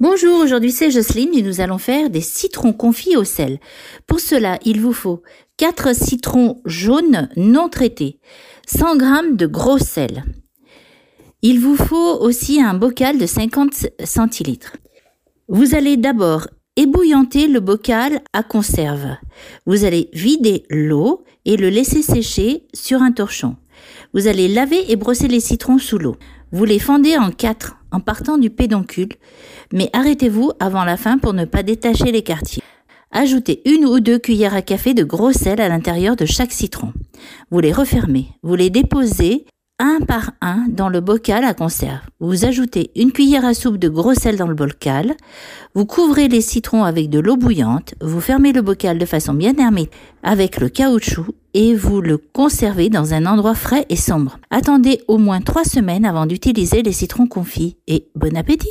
Bonjour, aujourd'hui c'est Jocelyne et nous allons faire des citrons confits au sel. Pour cela, il vous faut 4 citrons jaunes non traités, 100 g de gros sel. Il vous faut aussi un bocal de 50 centilitres. Vous allez d'abord ébouillanter le bocal à conserve. Vous allez vider l'eau et le laisser sécher sur un torchon. Vous allez laver et brosser les citrons sous l'eau. Vous les fendez en quatre en partant du pédoncule, mais arrêtez-vous avant la fin pour ne pas détacher les quartiers. Ajoutez une ou deux cuillères à café de gros sel à l'intérieur de chaque citron. Vous les refermez. Vous les déposez un par un dans le bocal à conserve. Vous ajoutez une cuillère à soupe de gros sel dans le bocal. Vous couvrez les citrons avec de l'eau bouillante. Vous fermez le bocal de façon bien hermétique avec le caoutchouc et vous le conservez dans un endroit frais et sombre. Attendez au moins trois semaines avant d'utiliser les citrons confits et bon appétit!